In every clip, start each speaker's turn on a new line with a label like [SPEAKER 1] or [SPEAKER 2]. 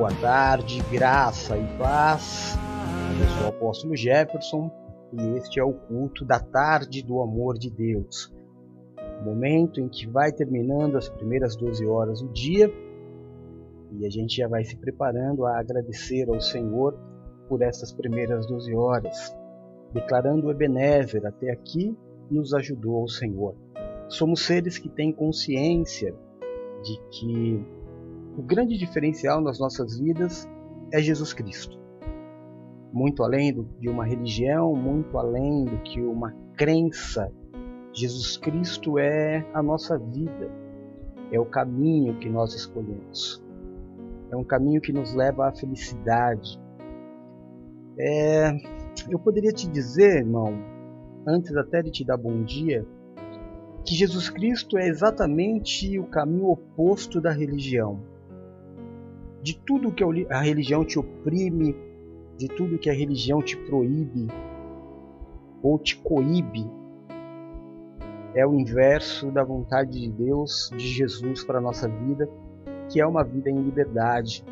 [SPEAKER 1] Boa tarde, graça e paz. Eu sou o apóstolo Jefferson e este é o culto da tarde do amor de Deus. Momento em que vai terminando as primeiras 12 horas do dia e a gente já vai se preparando a agradecer ao Senhor por essas primeiras 12 horas, declarando Ebenezer até aqui nos ajudou o Senhor. Somos seres que têm consciência de que o grande diferencial nas nossas vidas é Jesus Cristo. Muito além do, de uma religião, muito além do que uma crença, Jesus Cristo é a nossa vida, é o caminho que nós escolhemos, é um caminho que nos leva à felicidade. É, eu poderia te dizer, irmão, antes até de te dar bom dia, que Jesus Cristo é exatamente o caminho oposto da religião. De tudo que a religião te oprime, de tudo que a religião te proíbe ou te coíbe, é o inverso da vontade de Deus, de Jesus para a nossa vida, que é uma vida em liberdade.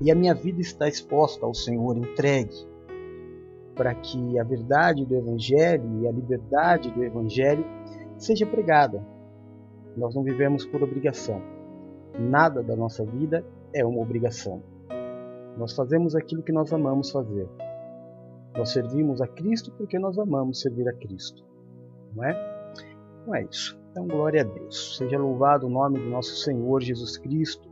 [SPEAKER 1] E a minha vida está exposta ao Senhor, entregue, para que a verdade do Evangelho e a liberdade do Evangelho seja pregada. Nós não vivemos por obrigação. Nada da nossa vida é uma obrigação. Nós fazemos aquilo que nós amamos fazer. Nós servimos a Cristo porque nós amamos servir a Cristo. Não é? Não é isso. Então, glória a Deus. Seja louvado o nome do nosso Senhor Jesus Cristo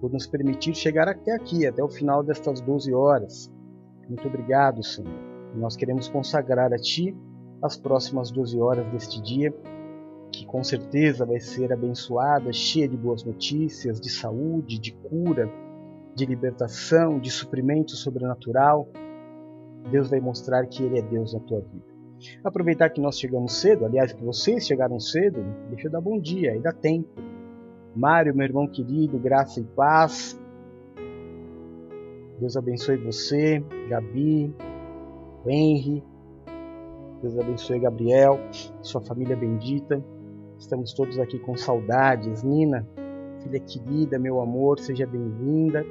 [SPEAKER 1] por nos permitir chegar até aqui, até o final destas 12 horas. Muito obrigado, Senhor. Nós queremos consagrar a Ti as próximas 12 horas deste dia que com certeza vai ser abençoada, cheia de boas notícias, de saúde, de cura, de libertação, de suprimento sobrenatural. Deus vai mostrar que Ele é Deus na tua vida. Aproveitar que nós chegamos cedo, aliás, que vocês chegaram cedo, deixa eu dar bom dia, ainda tempo. Mário, meu irmão querido, graça e paz. Deus abençoe você, Gabi, Henry. Deus abençoe Gabriel, sua família bendita. Estamos todos aqui com saudades. Nina, filha querida, meu amor, seja bem-vinda.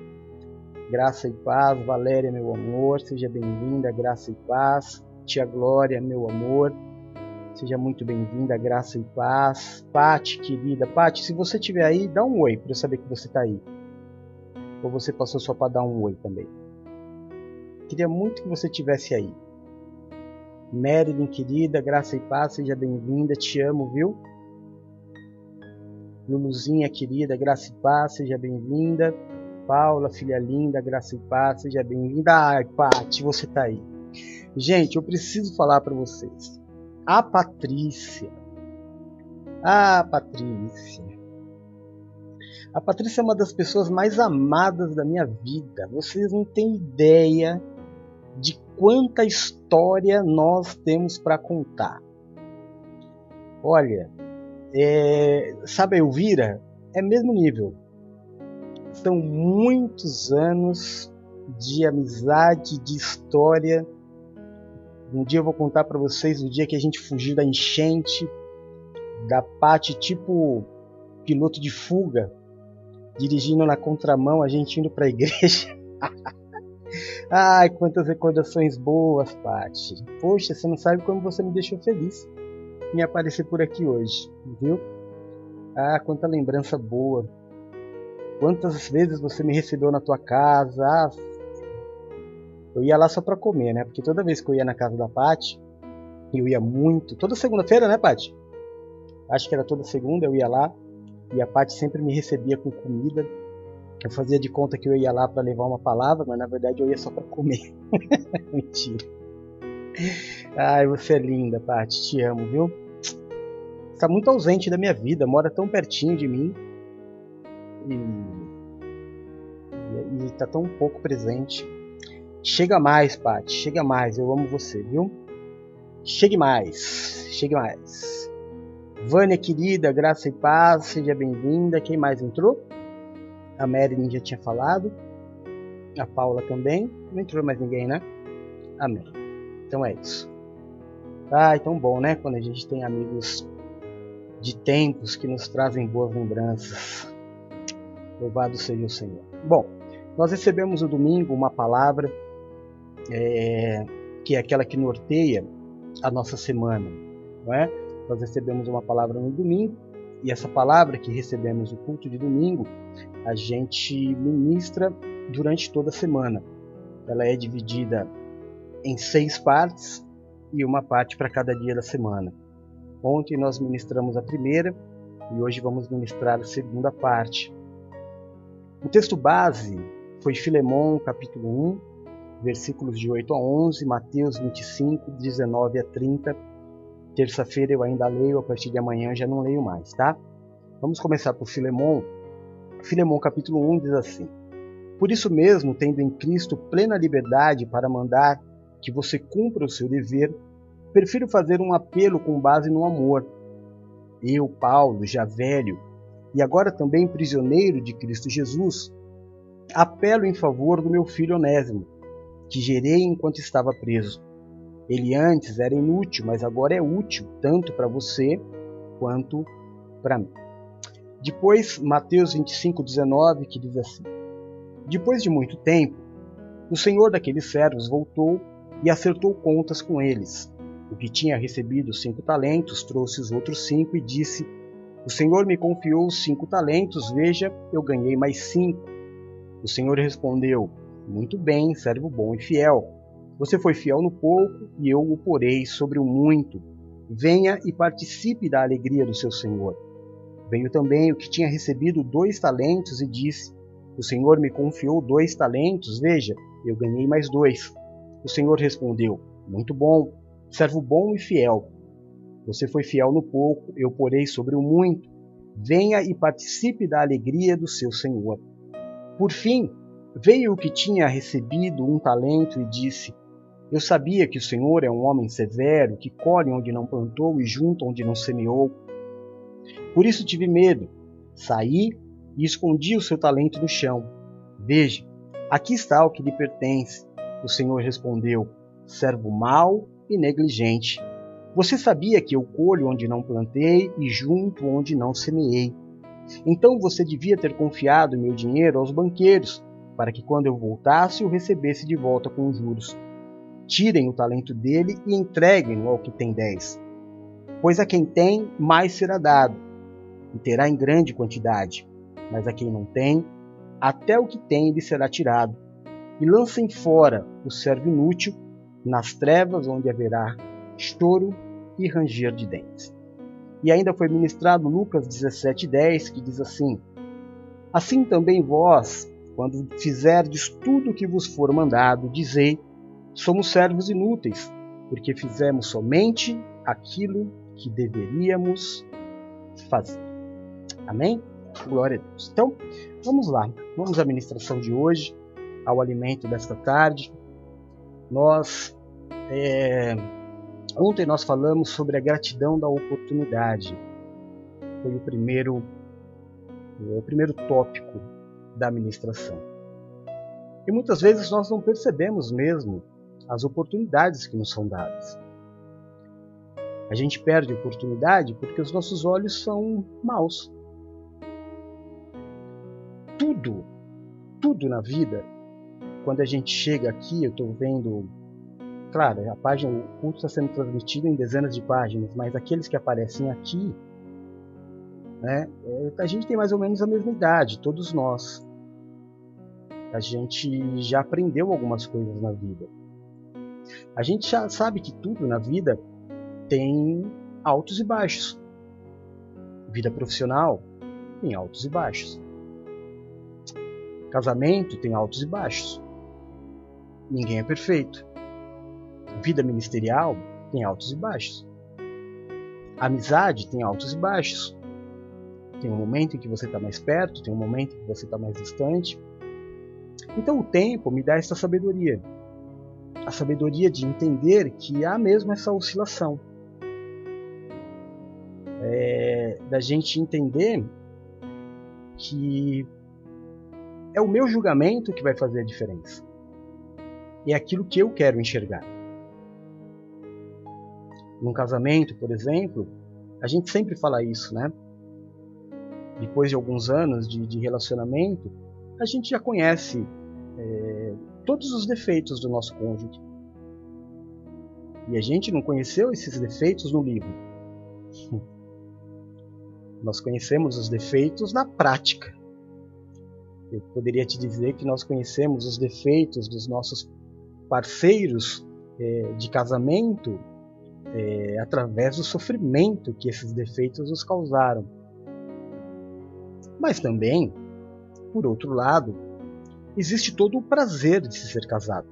[SPEAKER 1] Graça e paz. Valéria, meu amor, seja bem-vinda. Graça e paz. Tia Glória, meu amor, seja muito bem-vinda. Graça e paz. Pati, querida. Pati, se você estiver aí, dá um oi para eu saber que você está aí. Ou você passou só para dar um oi também. Queria muito que você estivesse aí. Marilyn, querida, graça e paz, seja bem-vinda, te amo, viu? Luluzinha querida, graça e paz, seja bem-vinda. Paula, filha linda, graça e paz, seja bem-vinda. Ai, Paty, você tá aí. Gente, eu preciso falar para vocês. A Patrícia. A Patrícia. A Patrícia é uma das pessoas mais amadas da minha vida. Vocês não têm ideia de quanta história nós temos para contar. Olha, é, sabe a Elvira? É mesmo nível. São muitos anos de amizade, de história. Um dia eu vou contar para vocês o dia que a gente fugiu da enchente, da parte tipo piloto de fuga, dirigindo na contramão, a gente indo para a igreja. Ai, quantas recordações boas, Paty. Poxa, você não sabe como você me deixou feliz em aparecer por aqui hoje, viu? Ah, quanta lembrança boa. Quantas vezes você me recebeu na tua casa? Ah, eu ia lá só para comer, né? Porque toda vez que eu ia na casa da Paty, eu ia muito. Toda segunda-feira, né, Paty? Acho que era toda segunda, eu ia lá e a Paty sempre me recebia com comida. Eu fazia de conta que eu ia lá para levar uma palavra, mas na verdade eu ia só para comer. Mentira. Ai, você é linda, Paty. Te amo, viu? está muito ausente da minha vida, mora tão pertinho de mim e está tão pouco presente. Chega mais, Paty, chega mais, eu amo você, viu? Chegue mais, chegue mais. Vânia querida, graça e paz, seja bem-vinda. Quem mais entrou? A Marilyn já tinha falado. A Paula também. Não entrou mais ninguém, né? Amém. Então é isso. Ah, é tão bom, né? Quando a gente tem amigos de tempos que nos trazem boas lembranças. Louvado seja o Senhor. Bom, Nós recebemos no domingo uma palavra é, que é aquela que norteia a nossa semana, não é? Nós recebemos uma palavra no domingo e essa palavra que recebemos no culto de domingo, a gente ministra durante toda a semana. Ela é dividida em seis partes e uma parte para cada dia da semana. Ontem nós ministramos a primeira e hoje vamos ministrar a segunda parte. O texto base foi Filemão, capítulo 1, versículos de 8 a 11, Mateus 25, 19 a 30. Terça-feira eu ainda leio, a partir de amanhã já não leio mais, tá? Vamos começar por Filemão. Filemão capítulo 1 diz assim: Por isso mesmo, tendo em Cristo plena liberdade para mandar que você cumpra o seu dever, prefiro fazer um apelo com base no amor. Eu, Paulo, já velho, e agora também prisioneiro de Cristo Jesus, apelo em favor do meu filho Onésimo, que gerei enquanto estava preso. Ele antes era inútil, mas agora é útil, tanto para você quanto para mim. Depois, Mateus 25, 19, que diz assim: Depois de muito tempo, o senhor daqueles servos voltou e acertou contas com eles. O que tinha recebido cinco talentos trouxe os outros cinco e disse: O Senhor me confiou cinco talentos, veja, eu ganhei mais cinco. O Senhor respondeu: Muito bem, servo bom e fiel. Você foi fiel no pouco e eu o porei sobre o muito. Venha e participe da alegria do seu Senhor. Veio também o que tinha recebido dois talentos e disse: O Senhor me confiou dois talentos, veja, eu ganhei mais dois. O Senhor respondeu: Muito bom, servo bom e fiel. Você foi fiel no pouco, eu porei sobre o muito. Venha e participe da alegria do seu Senhor. Por fim, veio o que tinha recebido um talento e disse: Eu sabia que o Senhor é um homem severo, que colhe onde não plantou e junta onde não semeou. Por isso tive medo. Saí e escondi o seu talento no chão. Veja, aqui está o que lhe pertence. O Senhor respondeu: Servo mau e negligente. Você sabia que eu colho onde não plantei e junto onde não semeei. Então você devia ter confiado meu dinheiro aos banqueiros, para que quando eu voltasse o recebesse de volta com juros. Tirem o talento dele e entreguem-no ao que tem dez. Pois a quem tem, mais será dado, e terá em grande quantidade. Mas a quem não tem, até o que tem lhe será tirado. E lancem fora o servo inútil nas trevas onde haverá estouro e ranger de dentes. E ainda foi ministrado Lucas 17:10, que diz assim: Assim também vós, quando fizerdes tudo o que vos for mandado, dizei: somos servos inúteis, porque fizemos somente aquilo que deveríamos fazer. Amém? Glória a Deus. Então, vamos lá. Vamos à ministração de hoje, ao alimento desta tarde. Nós é, ontem nós falamos sobre a gratidão da oportunidade. Foi o primeiro o primeiro tópico da administração. E muitas vezes nós não percebemos mesmo as oportunidades que nos são dadas. A gente perde oportunidade porque os nossos olhos são maus. Tudo, tudo na vida, quando a gente chega aqui, eu estou vendo claro, a página, o culto está sendo transmitido em dezenas de páginas, mas aqueles que aparecem aqui, né, é, a gente tem mais ou menos a mesma idade, todos nós. A gente já aprendeu algumas coisas na vida. A gente já sabe que tudo na vida tem altos e baixos. Vida profissional tem altos e baixos. Casamento tem altos e baixos. Ninguém é perfeito vida ministerial tem altos e baixos. amizade tem altos e baixos. Tem um momento em que você está mais perto, tem um momento em que você está mais distante. Então o tempo me dá essa sabedoria. A sabedoria de entender que há mesmo essa oscilação. É, da gente entender que é o meu julgamento que vai fazer a diferença. É aquilo que eu quero enxergar num casamento, por exemplo, a gente sempre fala isso, né? Depois de alguns anos de, de relacionamento, a gente já conhece é, todos os defeitos do nosso cônjuge. E a gente não conheceu esses defeitos no livro. Nós conhecemos os defeitos na prática. Eu poderia te dizer que nós conhecemos os defeitos dos nossos parceiros é, de casamento é, através do sofrimento que esses defeitos nos causaram. Mas também, por outro lado, existe todo o prazer de se ser casado.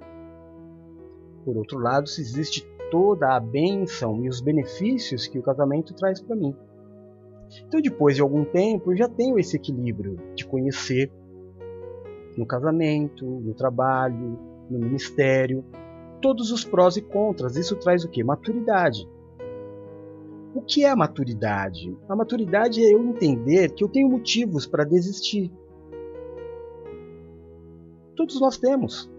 [SPEAKER 1] Por outro lado, existe toda a bênção e os benefícios que o casamento traz para mim. Então, depois de algum tempo, eu já tenho esse equilíbrio de conhecer no casamento, no trabalho, no ministério, todos os prós e contras. Isso traz o que? Maturidade. O que é a maturidade? A maturidade é eu entender que eu tenho motivos para desistir. Todos nós temos.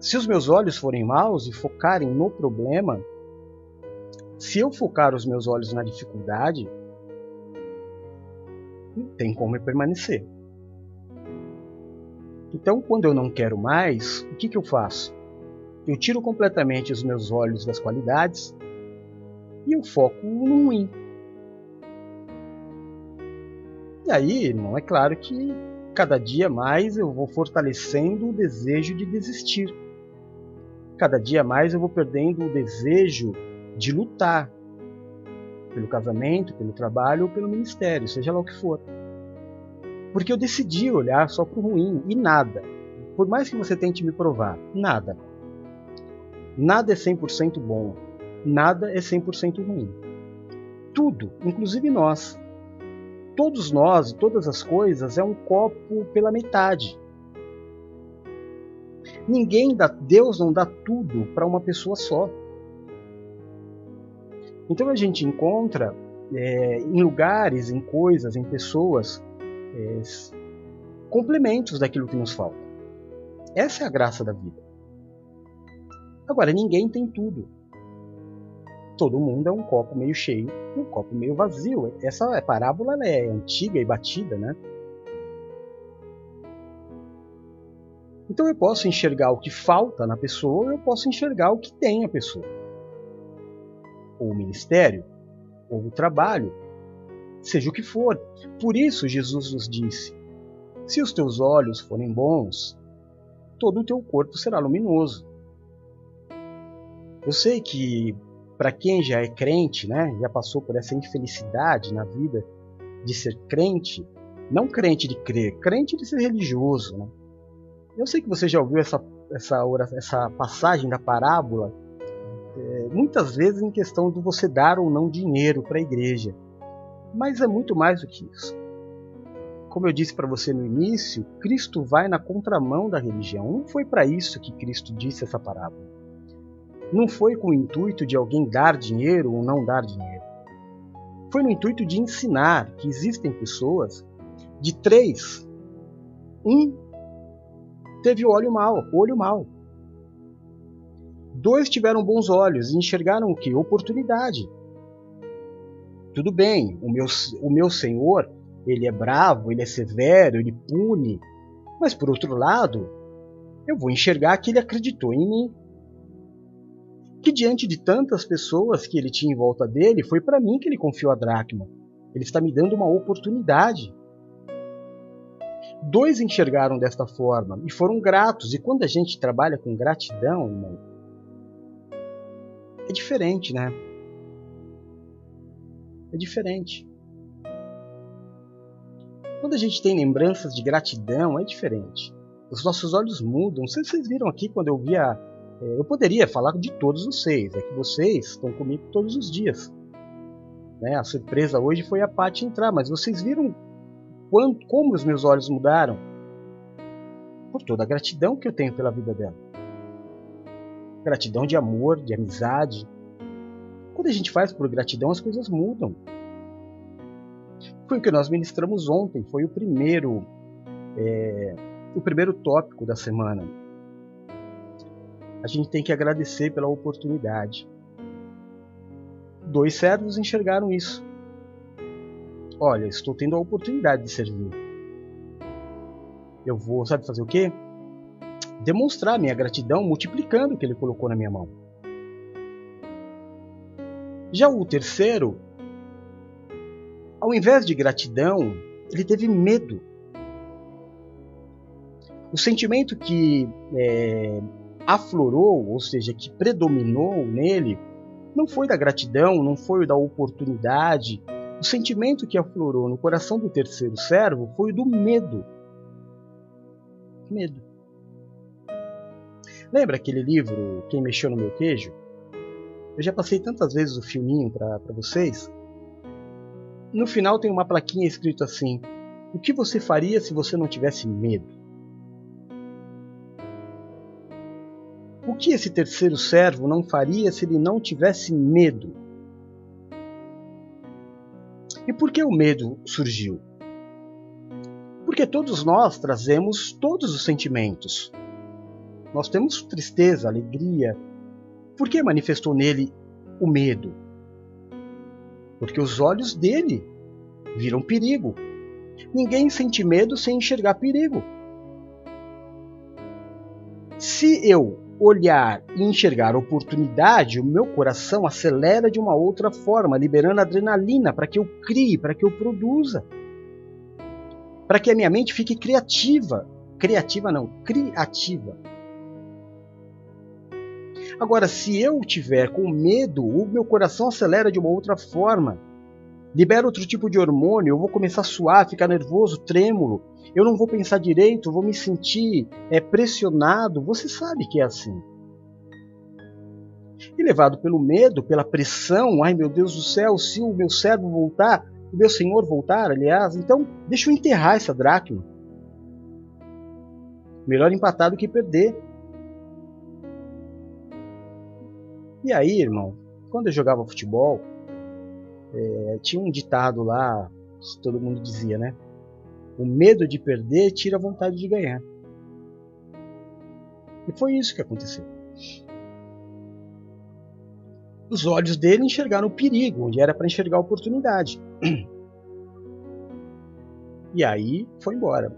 [SPEAKER 1] Se os meus olhos forem maus e focarem no problema, se eu focar os meus olhos na dificuldade, não tem como eu permanecer. Então, quando eu não quero mais, o que, que eu faço? Eu tiro completamente os meus olhos das qualidades e eu foco no ruim. E aí, não é claro que cada dia mais eu vou fortalecendo o desejo de desistir. Cada dia mais eu vou perdendo o desejo de lutar pelo casamento, pelo trabalho ou pelo ministério, seja lá o que for. Porque eu decidi olhar só para o ruim e nada. Por mais que você tente me provar, nada. Nada é 100% bom. Nada é 100% ruim. Tudo, inclusive nós. Todos nós, todas as coisas, é um copo pela metade. Ninguém dá, Deus não dá tudo para uma pessoa só. Então a gente encontra é, em lugares, em coisas, em pessoas, é, complementos daquilo que nos falta. Essa é a graça da vida. Agora, ninguém tem tudo. Todo mundo é um copo meio cheio e um copo meio vazio. Essa parábola é antiga e batida, né? Então eu posso enxergar o que falta na pessoa eu posso enxergar o que tem a pessoa. Ou o ministério, ou o trabalho, seja o que for. Por isso Jesus nos disse: Se os teus olhos forem bons, todo o teu corpo será luminoso. Eu sei que para quem já é crente, né, já passou por essa infelicidade na vida de ser crente, não crente de crer, crente de ser religioso, né? Eu sei que você já ouviu essa essa essa passagem da parábola é, muitas vezes em questão de você dar ou não dinheiro para a igreja. Mas é muito mais do que isso. Como eu disse para você no início, Cristo vai na contramão da religião. Não foi para isso que Cristo disse essa parábola. Não foi com o intuito de alguém dar dinheiro ou não dar dinheiro. Foi no intuito de ensinar que existem pessoas de três. Um teve olho mal, olho mal. Dois tiveram bons olhos e enxergaram o que? Oportunidade. Tudo bem, o meu, o meu Senhor, ele é bravo, ele é severo, ele pune, mas por outro lado, eu vou enxergar que ele acreditou em mim. Que diante de tantas pessoas que ele tinha em volta dele, foi para mim que ele confiou a dracma. Ele está me dando uma oportunidade. Dois enxergaram desta forma e foram gratos. E quando a gente trabalha com gratidão, irmão, é diferente, né? É diferente. Quando a gente tem lembranças de gratidão, é diferente. Os nossos olhos mudam. Não sei se vocês viram aqui quando eu via. É, eu poderia falar de todos vocês, é que vocês estão comigo todos os dias. Né? A surpresa hoje foi a Paty entrar, mas vocês viram quanto, como os meus olhos mudaram? Por toda a gratidão que eu tenho pela vida dela. Gratidão de amor, de amizade, quando a gente faz por gratidão, as coisas mudam. Foi o que nós ministramos ontem, foi o primeiro, é, o primeiro tópico da semana. A gente tem que agradecer pela oportunidade. Dois servos enxergaram isso. Olha, estou tendo a oportunidade de servir. Eu vou, sabe fazer o quê? demonstrar minha gratidão multiplicando o que ele colocou na minha mão. Já o terceiro, ao invés de gratidão, ele teve medo. O sentimento que é, aflorou, ou seja, que predominou nele, não foi da gratidão, não foi da oportunidade. O sentimento que aflorou no coração do terceiro servo foi o do medo. Medo. Lembra aquele livro Quem Mexeu no Meu Queijo? Eu já passei tantas vezes o filminho para vocês. No final tem uma plaquinha escrito assim: O que você faria se você não tivesse medo? O que esse terceiro servo não faria se ele não tivesse medo? E por que o medo surgiu? Porque todos nós trazemos todos os sentimentos. Nós temos tristeza, alegria. Por que manifestou nele o medo? Porque os olhos dele viram perigo. Ninguém sente medo sem enxergar perigo. Se eu olhar e enxergar oportunidade, o meu coração acelera de uma outra forma, liberando adrenalina para que eu crie, para que eu produza. Para que a minha mente fique criativa. Criativa não, criativa. Agora, se eu tiver com medo, o meu coração acelera de uma outra forma. Libera outro tipo de hormônio, eu vou começar a suar, ficar nervoso, trêmulo, eu não vou pensar direito, vou me sentir é, pressionado. Você sabe que é assim. E levado pelo medo, pela pressão, ai meu Deus do céu, se o meu servo voltar, o meu senhor voltar, aliás, então deixa eu enterrar essa dracma. Melhor empatar do que perder. E aí, irmão, quando eu jogava futebol, é, tinha um ditado lá, que todo mundo dizia, né? O medo de perder tira a vontade de ganhar. E foi isso que aconteceu. Os olhos dele enxergaram o perigo, onde era para enxergar a oportunidade. E aí foi embora.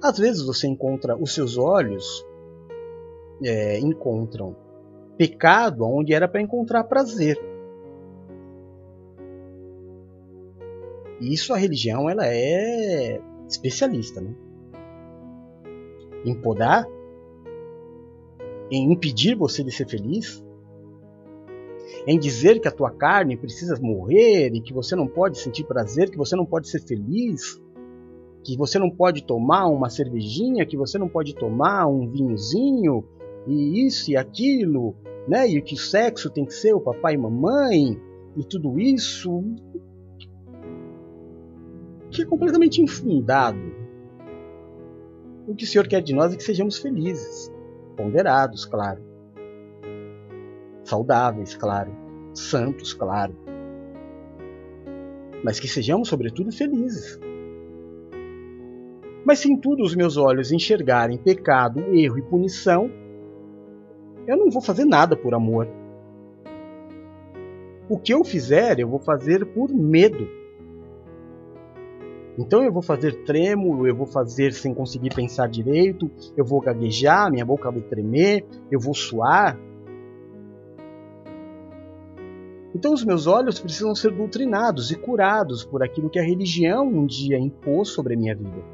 [SPEAKER 1] Às vezes você encontra os seus olhos é, encontram pecado onde era para encontrar prazer. E isso a religião ela é especialista, né? Em podar, em impedir você de ser feliz, em dizer que a tua carne precisa morrer e que você não pode sentir prazer, que você não pode ser feliz, que você não pode tomar uma cervejinha, que você não pode tomar um vinhozinho e isso e aquilo, né? E que o sexo tem que ser o papai e mamãe e tudo isso que é completamente infundado. O que o Senhor quer de nós é que sejamos felizes, ponderados, claro, saudáveis, claro, santos, claro, mas que sejamos, sobretudo, felizes. Mas se em tudo os meus olhos enxergarem pecado, erro e punição, eu não vou fazer nada por amor. O que eu fizer, eu vou fazer por medo então eu vou fazer trêmulo, eu vou fazer sem conseguir pensar direito, eu vou gaguejar, minha boca vai tremer, eu vou suar. Então os meus olhos precisam ser doutrinados e curados por aquilo que a religião um dia impôs sobre a minha vida.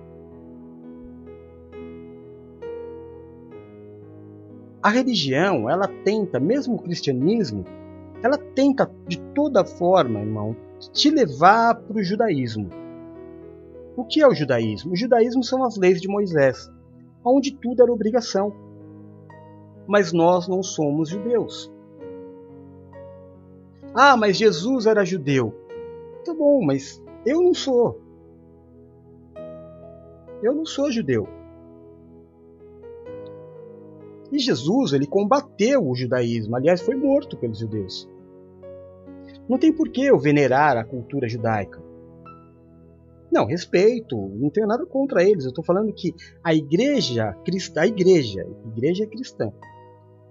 [SPEAKER 1] A religião, ela tenta, mesmo o cristianismo, ela tenta de toda forma, irmão, te levar para o judaísmo o que é o judaísmo? O judaísmo são as leis de Moisés, onde tudo era obrigação. Mas nós não somos judeus. Ah, mas Jesus era judeu. Tá bom, mas eu não sou. Eu não sou judeu. E Jesus, ele combateu o judaísmo, aliás, foi morto pelos judeus. Não tem por que eu venerar a cultura judaica. Não, respeito, não tenho nada contra eles. Eu estou falando que a igreja cristã, a igreja, a igreja cristã,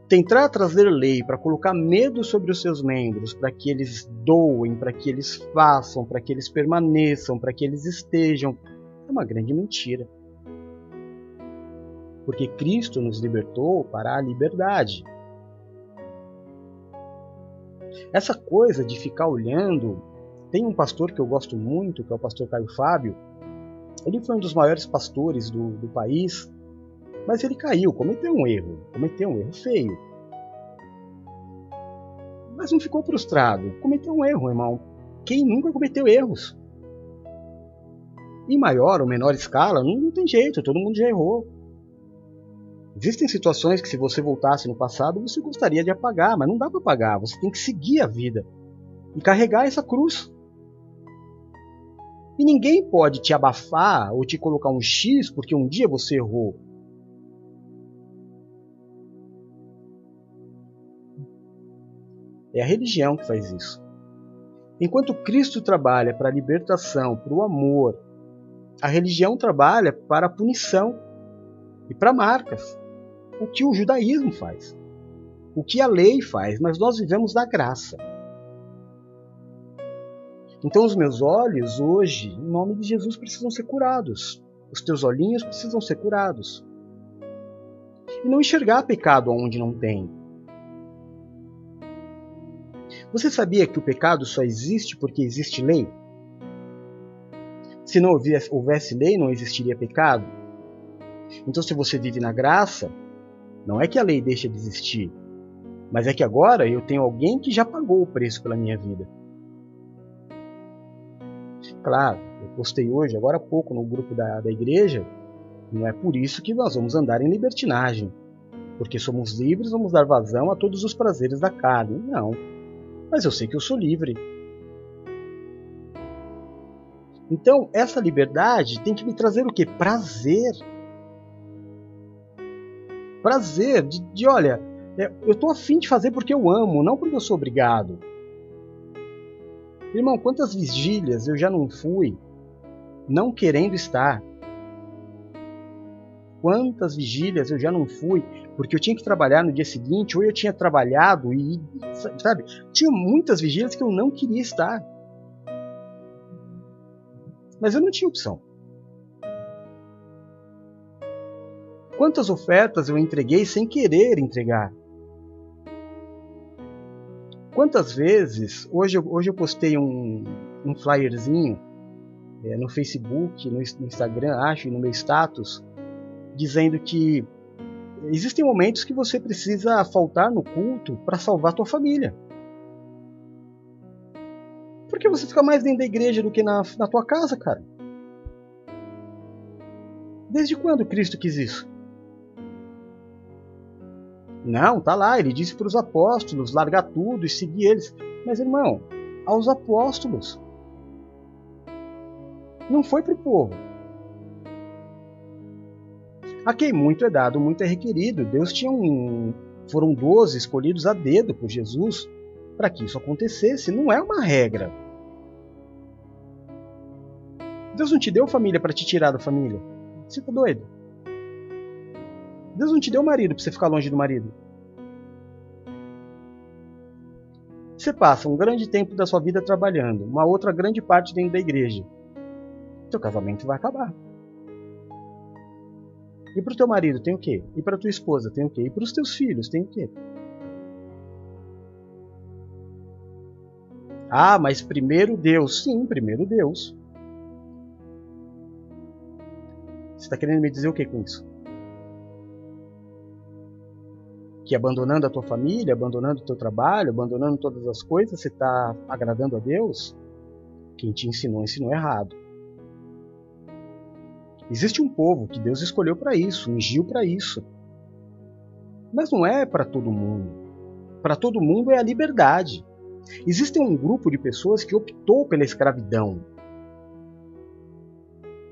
[SPEAKER 1] tentar trazer lei para colocar medo sobre os seus membros, para que eles doem, para que eles façam, para que eles permaneçam, para que eles estejam, é uma grande mentira. Porque Cristo nos libertou para a liberdade. Essa coisa de ficar olhando, tem um pastor que eu gosto muito, que é o pastor Caio Fábio. Ele foi um dos maiores pastores do, do país, mas ele caiu, cometeu um erro, cometeu um erro feio. Mas não ficou frustrado, cometeu um erro, irmão. Quem nunca cometeu erros? Em maior ou menor escala, não, não tem jeito, todo mundo já errou. Existem situações que, se você voltasse no passado, você gostaria de apagar, mas não dá para apagar. Você tem que seguir a vida e carregar essa cruz. E ninguém pode te abafar ou te colocar um X porque um dia você errou. É a religião que faz isso. Enquanto Cristo trabalha para a libertação, para o amor, a religião trabalha para a punição e para marcas. O que o judaísmo faz. O que a lei faz, mas nós vivemos da graça. Então os meus olhos hoje, em nome de Jesus, precisam ser curados. Os teus olhinhos precisam ser curados. E não enxergar pecado onde não tem. Você sabia que o pecado só existe porque existe lei? Se não houvesse, lei, não existiria pecado. Então, se você vive na graça, não é que a lei deixa de existir, mas é que agora eu tenho alguém que já pagou o preço pela minha vida. Claro, eu postei hoje, agora há pouco, no grupo da, da igreja, não é por isso que nós vamos andar em libertinagem. Porque somos livres, vamos dar vazão a todos os prazeres da carne. Não. Mas eu sei que eu sou livre. Então, essa liberdade tem que me trazer o que? Prazer. Prazer de, de olha, é, eu estou afim de fazer porque eu amo, não porque eu sou obrigado. Irmão, quantas vigílias eu já não fui não querendo estar? Quantas vigílias eu já não fui porque eu tinha que trabalhar no dia seguinte, ou eu tinha trabalhado e, sabe, tinha muitas vigílias que eu não queria estar. Mas eu não tinha opção. Quantas ofertas eu entreguei sem querer entregar? Quantas vezes, hoje, hoje eu postei um, um flyerzinho é, no Facebook, no, no Instagram, acho, no meu status, dizendo que existem momentos que você precisa faltar no culto para salvar tua família. Por que você fica mais dentro da igreja do que na, na tua casa, cara? Desde quando Cristo quis isso? Não, tá lá, ele disse para os apóstolos largar tudo e seguir eles. Mas, irmão, aos apóstolos. Não foi para o povo. A quem muito é dado, muito é requerido. Deus tinha um. Foram doze escolhidos a dedo por Jesus para que isso acontecesse. Não é uma regra. Deus não te deu família para te tirar da família. Você tá doido? Deus não te deu marido para você ficar longe do marido. Você passa um grande tempo da sua vida trabalhando, uma outra grande parte dentro da igreja. Seu casamento vai acabar. E para o teu marido tem o quê? E para tua esposa tem o quê? E para os teus filhos tem o quê? Ah, mas primeiro Deus. Sim, primeiro Deus. Você está querendo me dizer o que com isso? Que abandonando a tua família, abandonando o teu trabalho, abandonando todas as coisas, você está agradando a Deus? Quem te ensinou, ensinou errado. Existe um povo que Deus escolheu para isso, ungiu para isso. Mas não é para todo mundo. Para todo mundo é a liberdade. Existe um grupo de pessoas que optou pela escravidão,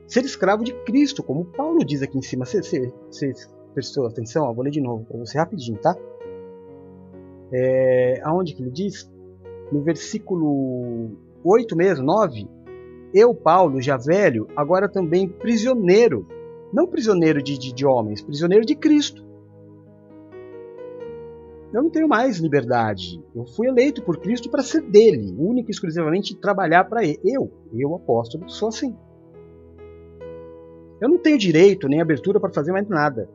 [SPEAKER 1] ser escravo de Cristo, como Paulo diz aqui em cima. Você, você, você prestou atenção? Ó, vou ler de novo para você rapidinho, tá? É, aonde que ele diz? No versículo 8 mesmo, 9. Eu, Paulo, já velho, agora também prisioneiro. Não prisioneiro de, de, de homens, prisioneiro de Cristo. Eu não tenho mais liberdade. Eu fui eleito por Cristo para ser dele, único e exclusivamente trabalhar para ele. Eu, eu apóstolo, sou assim. Eu não tenho direito nem abertura para fazer mais nada.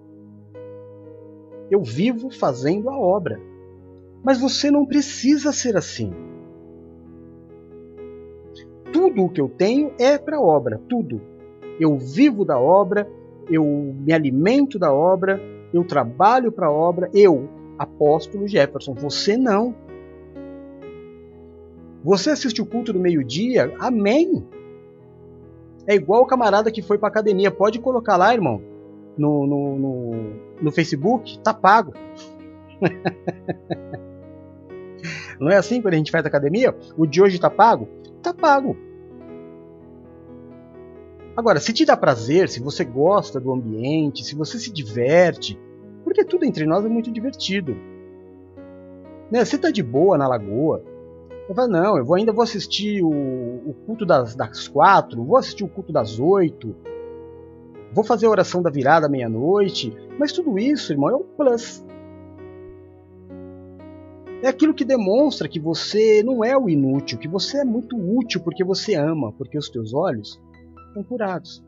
[SPEAKER 1] Eu vivo fazendo a obra. Mas você não precisa ser assim. Tudo o que eu tenho é para a obra, tudo. Eu vivo da obra, eu me alimento da obra, eu trabalho para a obra, eu, apóstolo Jefferson, você não. Você assiste o culto do meio-dia, amém. É igual o camarada que foi para academia, pode colocar lá, irmão, no, no, no, no Facebook, tá pago. Não é assim quando a gente faz academia? O de hoje tá pago? Tá pago. Agora, se te dá prazer, se você gosta do ambiente, se você se diverte, porque tudo entre nós é muito divertido. Né? Você tá de boa na lagoa. Eu falo, não, eu vou, ainda vou assistir o, o culto das, das quatro, vou assistir o culto das oito, vou fazer a oração da virada meia-noite, mas tudo isso, irmão, é um plus. É aquilo que demonstra que você não é o inútil, que você é muito útil porque você ama, porque os teus olhos estão curados.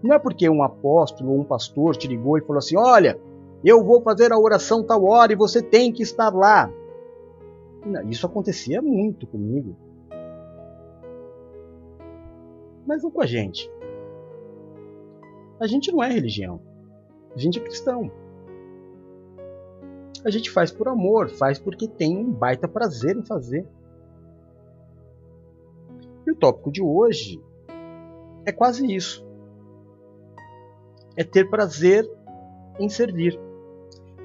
[SPEAKER 1] Não é porque um apóstolo ou um pastor te ligou e falou assim: Olha, eu vou fazer a oração tal hora e você tem que estar lá. Isso acontecia muito comigo. Mas não com a gente. A gente não é religião. A gente é cristão. A gente faz por amor, faz porque tem um baita prazer em fazer. E o tópico de hoje é quase isso. É ter prazer em servir.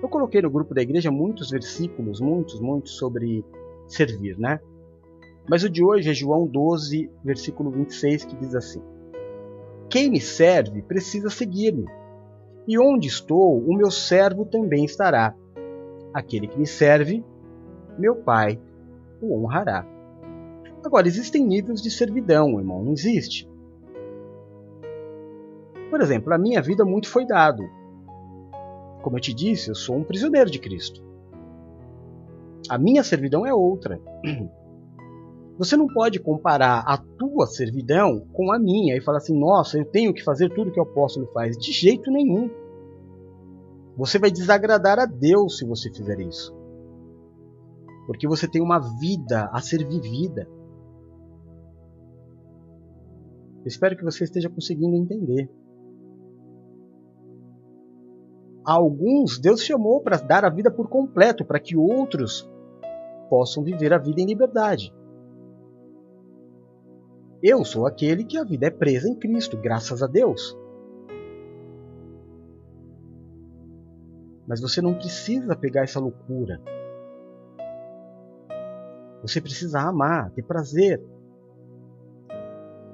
[SPEAKER 1] Eu coloquei no grupo da igreja muitos versículos, muitos, muitos sobre servir, né? Mas o de hoje é João 12, versículo 26, que diz assim: Quem me serve precisa seguir-me, e onde estou, o meu servo também estará. Aquele que me serve, meu Pai o honrará. Agora, existem níveis de servidão, irmão, não existe? Por exemplo, a minha vida muito foi dado. Como eu te disse, eu sou um prisioneiro de Cristo. A minha servidão é outra. Você não pode comparar a tua servidão com a minha e falar assim: nossa, eu tenho que fazer tudo que o apóstolo faz. De jeito nenhum. Você vai desagradar a Deus se você fizer isso. Porque você tem uma vida a ser vivida. Eu espero que você esteja conseguindo entender. alguns Deus chamou para dar a vida por completo, para que outros possam viver a vida em liberdade. Eu sou aquele que a vida é presa em Cristo, graças a Deus. Mas você não precisa pegar essa loucura. Você precisa amar, ter prazer,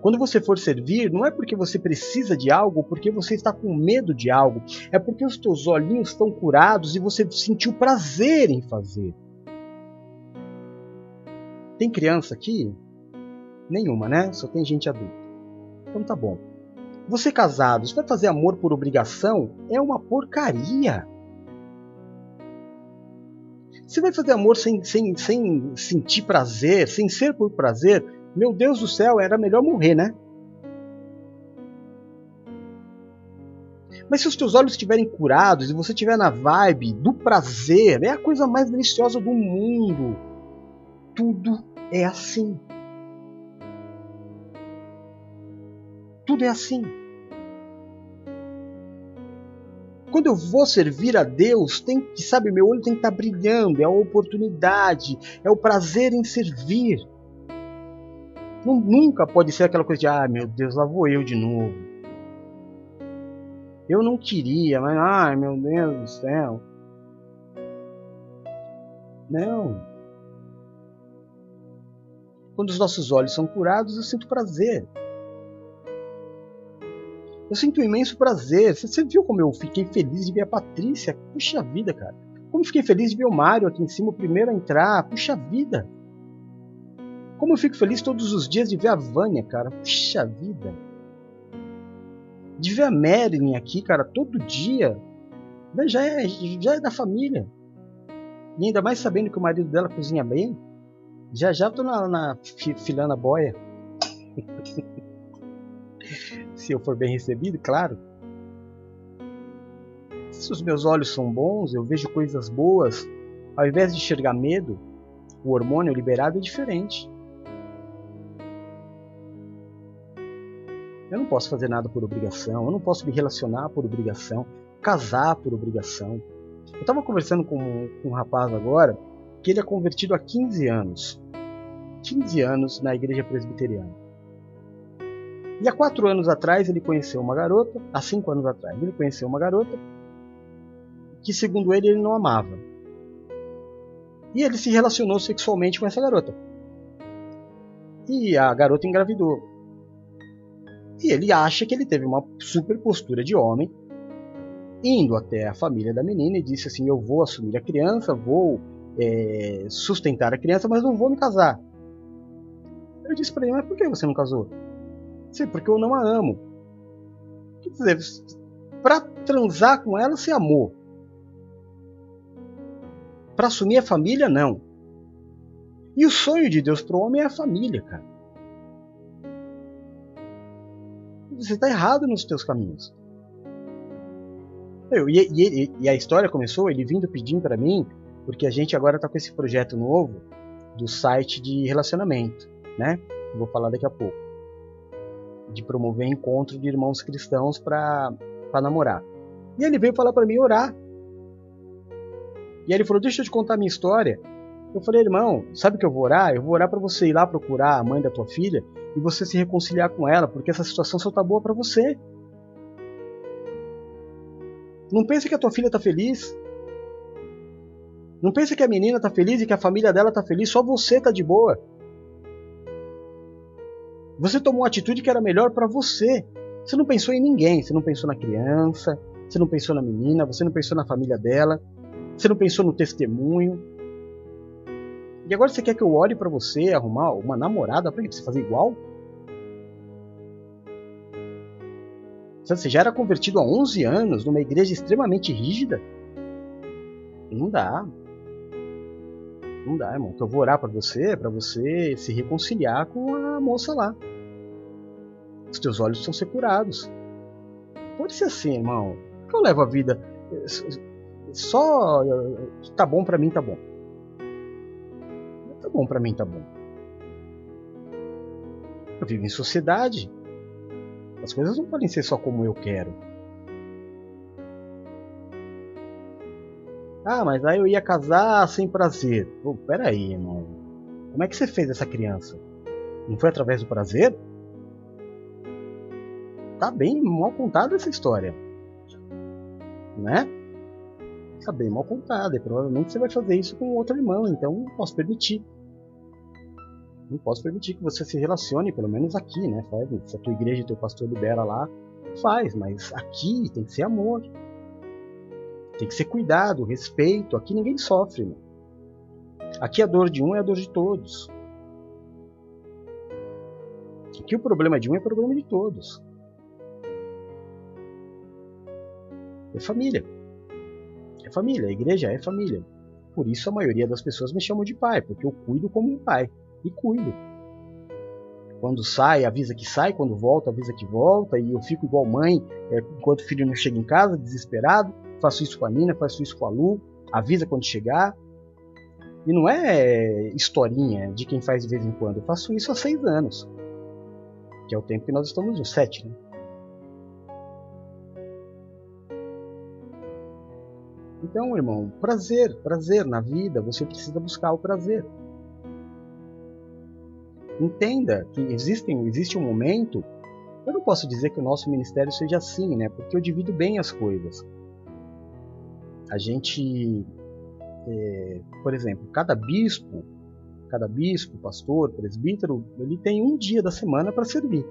[SPEAKER 1] quando você for servir, não é porque você precisa de algo, porque você está com medo de algo, é porque os teus olhinhos estão curados e você sentiu prazer em fazer. Tem criança aqui? Nenhuma, né? Só tem gente adulta. Então tá bom. Você casado, você vai fazer amor por obrigação? É uma porcaria. Você vai fazer amor sem, sem, sem sentir prazer, sem ser por prazer? Meu Deus do céu, era melhor morrer, né? Mas se os teus olhos estiverem curados e você estiver na vibe do prazer, é a coisa mais deliciosa do mundo. Tudo é assim. Tudo é assim. Quando eu vou servir a Deus, tem que, sabe, meu olho tem que estar brilhando, é a oportunidade, é o prazer em servir. Não, nunca pode ser aquela coisa de, ah, meu Deus, lá vou eu de novo. Eu não queria, mas, ai, meu Deus do céu. Não. Quando os nossos olhos são curados, eu sinto prazer. Eu sinto um imenso prazer. Você viu como eu fiquei feliz de ver a Patrícia? Puxa vida, cara. Como fiquei feliz de ver o Mário aqui em cima, o primeiro a entrar. Puxa vida. Como eu fico feliz todos os dias de ver a Vânia, cara. Puxa vida. De ver a Marilyn aqui, cara, todo dia. Né, já é, já é da família. E ainda mais sabendo que o marido dela cozinha bem. Já já tô na, na a boia. Se eu for bem recebido, claro. Se os meus olhos são bons, eu vejo coisas boas, ao invés de enxergar medo, o hormônio liberado é diferente. Eu não posso fazer nada por obrigação, eu não posso me relacionar por obrigação, casar por obrigação. Eu estava conversando com, com um rapaz agora que ele é convertido há 15 anos. 15 anos na igreja presbiteriana. E há quatro anos atrás ele conheceu uma garota, há cinco anos atrás, ele conheceu uma garota que, segundo ele, ele não amava. E ele se relacionou sexualmente com essa garota. E a garota engravidou. E ele acha que ele teve uma super postura de homem, indo até a família da menina e disse assim: Eu vou assumir a criança, vou é, sustentar a criança, mas não vou me casar. Eu disse para ele: Mas por que você não casou? Sim, porque eu não a amo. Quer dizer, para transar com ela, você amou. Para assumir a família, não. E o sonho de Deus para o homem é a família, cara. Você está errado nos teus caminhos. Eu, e, e, e, a história começou ele vindo pedindo para mim, porque a gente agora está com esse projeto novo do site de relacionamento, né? vou falar daqui a pouco. De promover encontro de irmãos cristãos para namorar. E ele veio falar para mim orar e ele falou: Deixa eu te contar a minha história. Eu falei, irmão, sabe que eu vou orar? Eu vou orar para você ir lá procurar a mãe da tua filha e você se reconciliar com ela, porque essa situação só tá boa para você. Não pense que a tua filha tá feliz. Não pense que a menina tá feliz e que a família dela tá feliz, só você tá de boa. Você tomou uma atitude que era melhor para você. Você não pensou em ninguém, você não pensou na criança, você não pensou na menina, você não pensou na família dela. Você não pensou no testemunho? E agora você quer que eu olhe para você arrumar uma namorada para você fazer igual? Você já era convertido há 11 anos numa igreja extremamente rígida? Não dá. Não dá, irmão. Então eu vou orar para você, para você se reconciliar com a moça lá. Os teus olhos precisam ser curados. Pode ser assim, irmão. Eu levo a vida só tá bom para mim, tá bom. Tá bom para mim, tá bom. Eu vivo em sociedade. As coisas não podem ser só como eu quero. Ah, mas aí eu ia casar sem prazer. Pô, peraí, irmão. Como é que você fez essa criança? Não foi através do prazer? Tá bem mal contada essa história. Né? está bem mal contada. E provavelmente você vai fazer isso com outro irmão, então não posso permitir. Não posso permitir que você se relacione, pelo menos aqui, né? Se a tua igreja e teu pastor libera lá, faz, mas aqui tem que ser amor. Tem que ser cuidado, respeito. Aqui ninguém sofre. Né? Aqui a dor de um é a dor de todos. Aqui o problema de um é problema de todos. É família. É família, a igreja é família. Por isso a maioria das pessoas me chamam de pai, porque eu cuido como um pai. E cuido. Quando sai, avisa que sai, quando volta, avisa que volta, e eu fico igual mãe, é, enquanto o filho não chega em casa, desesperado. Faço isso com a Nina, faço isso com a Lu, avisa quando chegar. E não é historinha de quem faz de vez em quando. Eu faço isso há seis anos. Que é o tempo que nós estamos no sete, né? Então, irmão, prazer, prazer na vida, você precisa buscar o prazer. Entenda que existem, existe um momento. Eu não posso dizer que o nosso ministério seja assim, né? Porque eu divido bem as coisas. A gente, é, por exemplo, cada bispo, cada bispo, pastor, presbítero, ele tem um dia da semana para servir.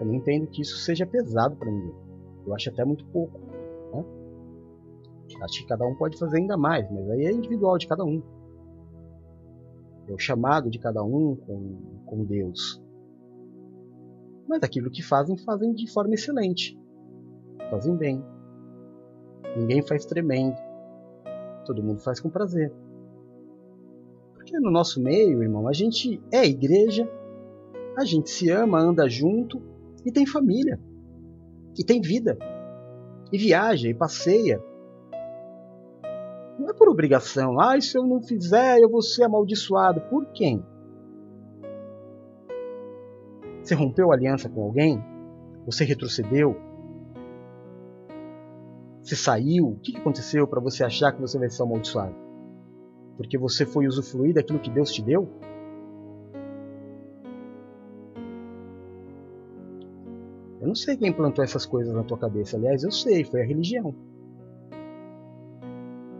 [SPEAKER 1] Eu não entendo que isso seja pesado para ninguém. Eu acho até muito pouco. Né? Acho que cada um pode fazer ainda mais, mas aí é individual de cada um. É o chamado de cada um com, com Deus. Mas aquilo que fazem, fazem de forma excelente. Fazem bem. Ninguém faz tremendo. Todo mundo faz com prazer. Porque no nosso meio, irmão, a gente é igreja, a gente se ama, anda junto e tem família. E tem vida. E viaja e passeia. Não é por obrigação. Ah, se eu não fizer, eu vou ser amaldiçoado. Por quem? Você rompeu aliança com alguém? Você retrocedeu? Você saiu? O que aconteceu para você achar que você vai ser amaldiçoado? Porque você foi usufruir daquilo que Deus te deu? Eu não sei quem plantou essas coisas na tua cabeça. Aliás, eu sei, foi a religião.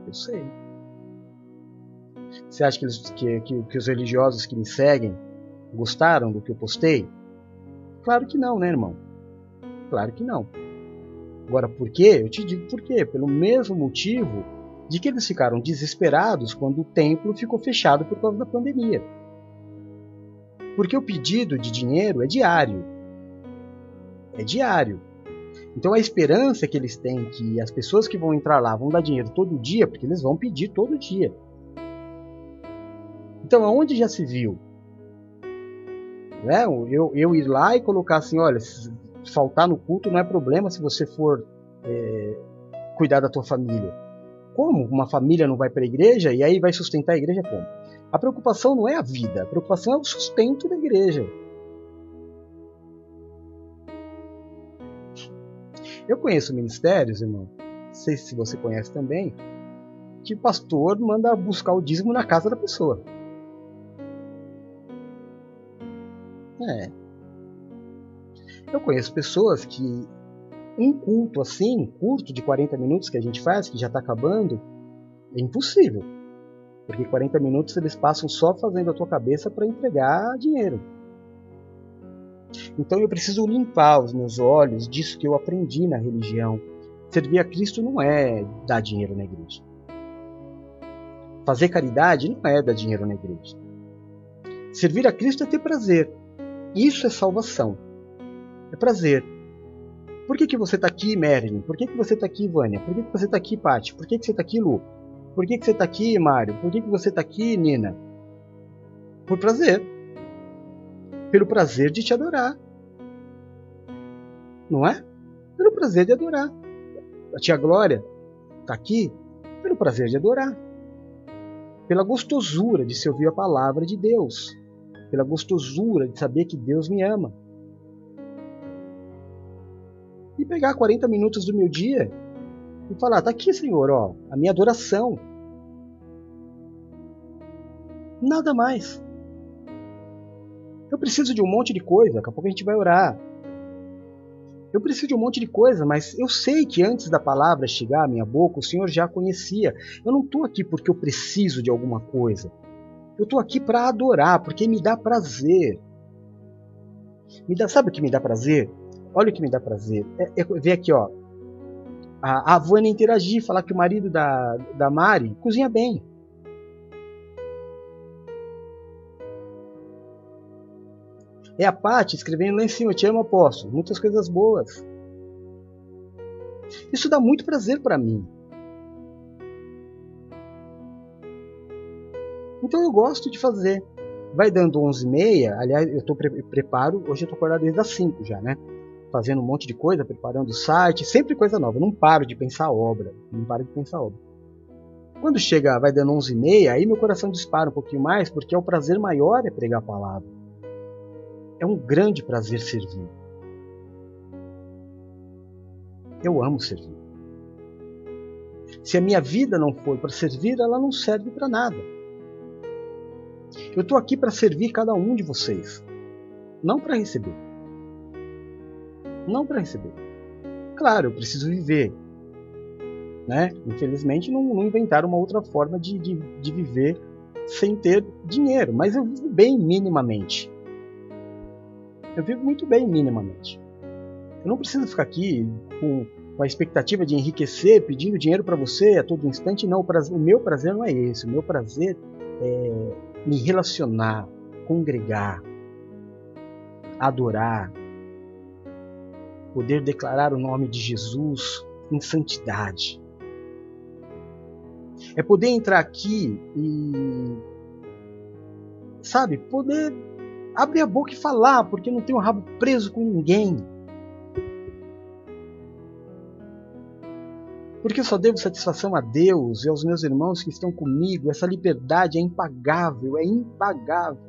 [SPEAKER 1] Eu sei. Você acha que, eles, que, que, que os religiosos que me seguem gostaram do que eu postei? Claro que não, né, irmão? Claro que não. Agora, por quê? Eu te digo por quê. Pelo mesmo motivo de que eles ficaram desesperados quando o templo ficou fechado por causa da pandemia. Porque o pedido de dinheiro é diário. É diário. Então a esperança que eles têm que as pessoas que vão entrar lá vão dar dinheiro todo dia, porque eles vão pedir todo dia. Então aonde já se viu né? Eu, eu ir lá e colocar assim, olha, faltar no culto não é problema se você for é, cuidar da tua família. Como uma família não vai para a igreja e aí vai sustentar a igreja como? A preocupação não é a vida, a preocupação é o sustento da igreja. Eu conheço ministérios, irmão, não sei se você conhece também, que pastor manda buscar o dízimo na casa da pessoa. É. Eu conheço pessoas que um culto assim, curto de 40 minutos que a gente faz, que já está acabando, é impossível. Porque 40 minutos eles passam só fazendo a tua cabeça para entregar dinheiro. Então eu preciso limpar os meus olhos disso que eu aprendi na religião. Servir a Cristo não é dar dinheiro na igreja. Fazer caridade não é dar dinheiro na igreja. Servir a Cristo é ter prazer. Isso é salvação. É prazer. Por que, que você está aqui, Marilyn? Por que, que você está aqui, Vânia? Por que, que você está aqui, Paty? Por que, que você está aqui, Lu? Por que, que você está aqui, Mário? Por que, que você está aqui, Nina? Por prazer. Pelo prazer de te adorar. Não é? Pelo prazer de adorar. A tia Glória está aqui pelo prazer de adorar. Pela gostosura de se ouvir a palavra de Deus pela gostosura de saber que Deus me ama. Pegar 40 minutos do meu dia e falar: tá aqui, Senhor, ó, a minha adoração. Nada mais. Eu preciso de um monte de coisa, daqui a pouco a gente vai orar. Eu preciso de um monte de coisa, mas eu sei que antes da palavra chegar à minha boca, o Senhor já conhecia. Eu não estou aqui porque eu preciso de alguma coisa. Eu estou aqui para adorar, porque me dá prazer. Me dá, sabe o que me dá prazer? Olha o que me dá prazer. É, é ver aqui, ó. A, a Vânia interagir, falar que o marido da, da Mari cozinha bem. É a Paty escrevendo lá em cima, te amo apóstolo. Muitas coisas boas. Isso dá muito prazer para mim. Então eu gosto de fazer. Vai dando 11h30, aliás, eu tô pre preparo, hoje eu tô acordado desde as 5 já, né? Fazendo um monte de coisa, preparando o site, sempre coisa nova. Não paro de pensar obra, não paro de pensar obra. Quando chega, vai dando 11h30, aí meu coração dispara um pouquinho mais, porque é o prazer maior é pregar a palavra. É um grande prazer servir. Eu amo servir. Se a minha vida não for para servir, ela não serve para nada. Eu estou aqui para servir cada um de vocês, não para receber. Não para receber. Claro, eu preciso viver. Né? Infelizmente, não, não inventaram uma outra forma de, de, de viver sem ter dinheiro, mas eu vivo bem minimamente. Eu vivo muito bem minimamente. Eu não preciso ficar aqui com, com a expectativa de enriquecer, pedindo dinheiro para você a todo instante. Não, o, prazer, o meu prazer não é esse. O meu prazer é, me relacionar, congregar, adorar, poder declarar o nome de Jesus em santidade. É poder entrar aqui e, sabe, poder abrir a boca e falar, porque não tenho o rabo preso com ninguém. Porque só devo satisfação a Deus e aos meus irmãos que estão comigo. Essa liberdade é impagável, é impagável.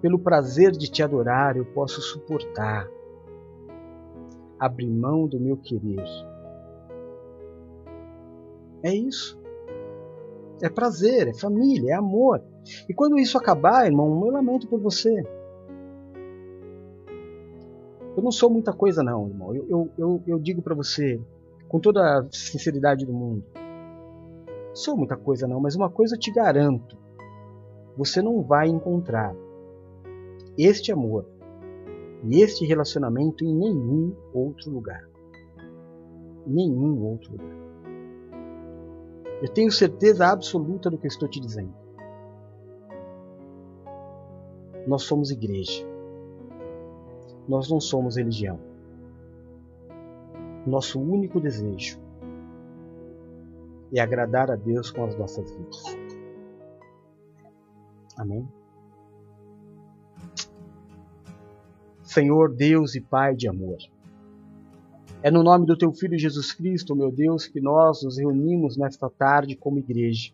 [SPEAKER 1] Pelo prazer de te adorar, eu posso suportar, abrir mão do meu querer. É isso. É prazer, é família, é amor. E quando isso acabar, irmão, eu lamento por você. Eu não sou muita coisa, não, irmão. Eu, eu, eu, eu digo para você, com toda a sinceridade do mundo, sou muita coisa, não, mas uma coisa eu te garanto: você não vai encontrar este amor e este relacionamento em nenhum outro lugar. Nenhum outro lugar. Eu tenho certeza absoluta do que estou te dizendo. Nós somos igreja. Nós não somos religião. Nosso único desejo é agradar a Deus com as nossas vidas. Amém? Senhor Deus e Pai de amor. É no nome do Teu Filho Jesus Cristo, meu Deus, que nós nos reunimos nesta tarde como igreja.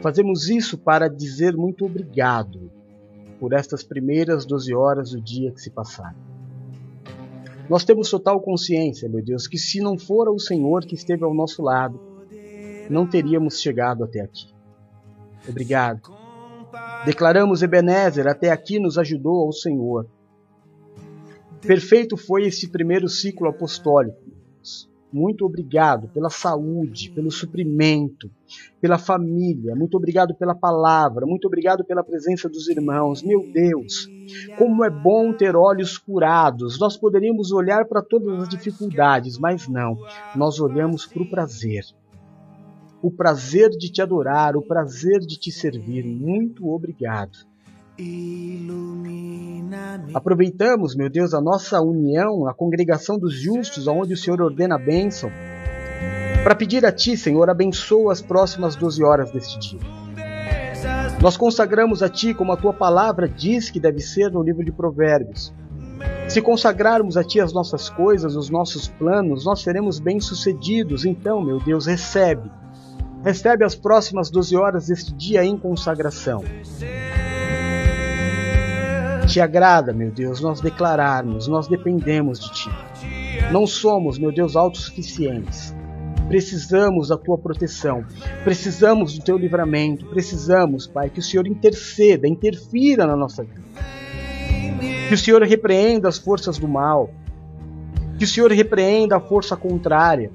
[SPEAKER 1] Fazemos isso para dizer muito obrigado por estas primeiras 12 horas do dia que se passaram. Nós temos total consciência, meu Deus, que se não fora o Senhor que esteve ao nosso lado, não teríamos chegado até aqui. Obrigado. Declaramos Ebenezer, até aqui nos ajudou ao Senhor. Perfeito foi esse primeiro ciclo apostólico. Muito obrigado pela saúde, pelo suprimento, pela família. Muito obrigado pela palavra. Muito obrigado pela presença dos irmãos. Meu Deus, como é bom ter olhos curados. Nós poderíamos olhar para todas as dificuldades, mas não. Nós olhamos para o prazer. O prazer de te adorar, o prazer de te servir. Muito obrigado. Aproveitamos, meu Deus, a nossa união, a congregação dos justos, onde o Senhor ordena a bênção, para pedir a Ti, Senhor, abençoa as próximas 12 horas deste dia. Nós consagramos a Ti como a Tua palavra diz que deve ser no livro de Provérbios. Se consagrarmos a Ti as nossas coisas, os nossos planos, nós seremos bem-sucedidos. Então, meu Deus, recebe. Recebe as próximas 12 horas deste dia em consagração. Te agrada, meu Deus, nós declararmos, nós dependemos de Ti. Não somos, meu Deus, autossuficientes. Precisamos da Tua proteção, precisamos do Teu livramento, precisamos, Pai, que o Senhor interceda, interfira na nossa vida. Que o Senhor repreenda as forças do mal, que o Senhor repreenda a força contrária,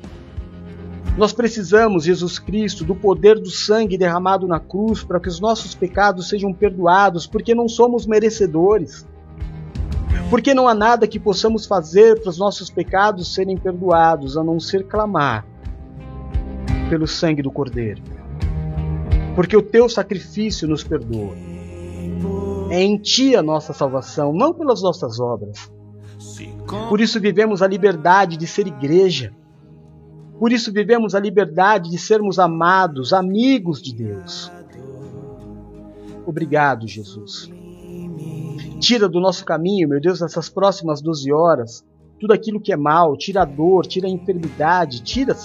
[SPEAKER 1] nós precisamos, Jesus Cristo, do poder do sangue derramado na cruz para que os nossos pecados sejam perdoados, porque não somos merecedores. Porque não há nada que possamos fazer para os nossos pecados serem perdoados, a não ser clamar pelo sangue do Cordeiro. Porque o teu sacrifício nos perdoa. É em ti a nossa salvação, não pelas nossas obras. Por isso vivemos a liberdade de ser igreja por isso vivemos a liberdade de sermos amados, amigos de Deus. Obrigado, Jesus. Tira do nosso caminho, meu Deus, nessas próximas 12 horas, tudo aquilo que é mal, tira a dor, tira a enfermidade, tira,